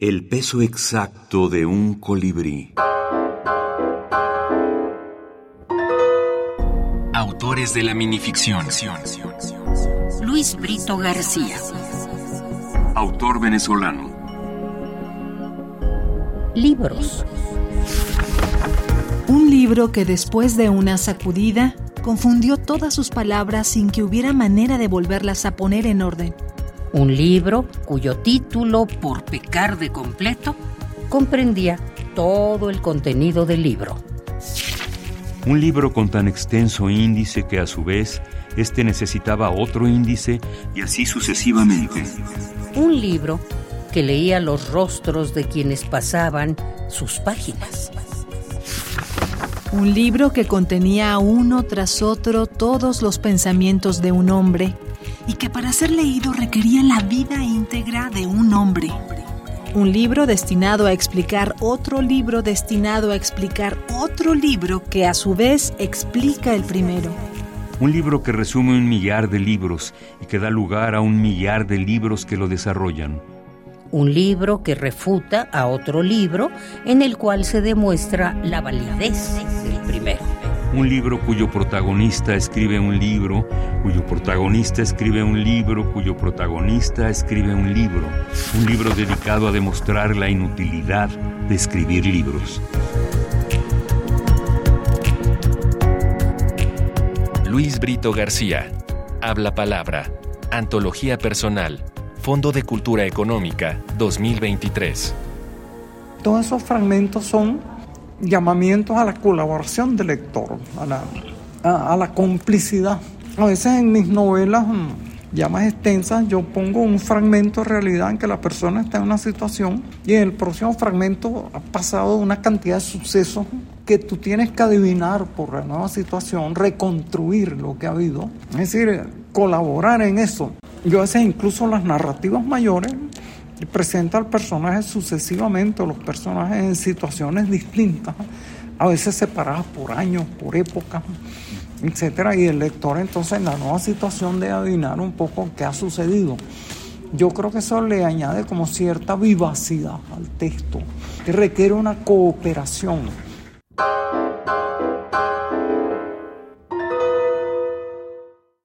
El peso exacto de un colibrí. Autores de la minificción. Luis Brito García. Autor venezolano. Libros. Un libro que después de una sacudida confundió todas sus palabras sin que hubiera manera de volverlas a poner en orden. Un libro cuyo título, por pecar de completo, comprendía todo el contenido del libro. Un libro con tan extenso índice que a su vez éste necesitaba otro índice y así sucesivamente. Un libro que leía los rostros de quienes pasaban sus páginas. Un libro que contenía uno tras otro todos los pensamientos de un hombre y que para ser leído requería la vida íntegra de un hombre. Un libro destinado a explicar otro libro destinado a explicar otro libro que a su vez explica el primero. Un libro que resume un millar de libros y que da lugar a un millar de libros que lo desarrollan. Un libro que refuta a otro libro en el cual se demuestra la validez del primero. Un libro cuyo protagonista escribe un libro, cuyo protagonista escribe un libro, cuyo protagonista escribe un libro. Un libro dedicado a demostrar la inutilidad de escribir libros. Luis Brito García. Habla palabra. Antología personal. Fondo de Cultura Económica 2023. Todos esos fragmentos son llamamientos a la colaboración del lector, a la, complicidad. A veces en mis novelas mm, ya más extensas yo pongo un fragmento de realidad en que la persona está en una situación y en el próximo fragmento ha pasado una cantidad de sucesos que tú tienes que adivinar por la nueva situación, reconstruir lo que ha habido, es decir, colaborar en eso. Yo a veces incluso las narrativas mayores presenta al personaje sucesivamente, los personajes en situaciones distintas, a veces separadas por años, por épocas, etcétera, y el lector entonces en la nueva situación de adivinar un poco qué ha sucedido. Yo creo que eso le añade como cierta vivacidad al texto, que requiere una cooperación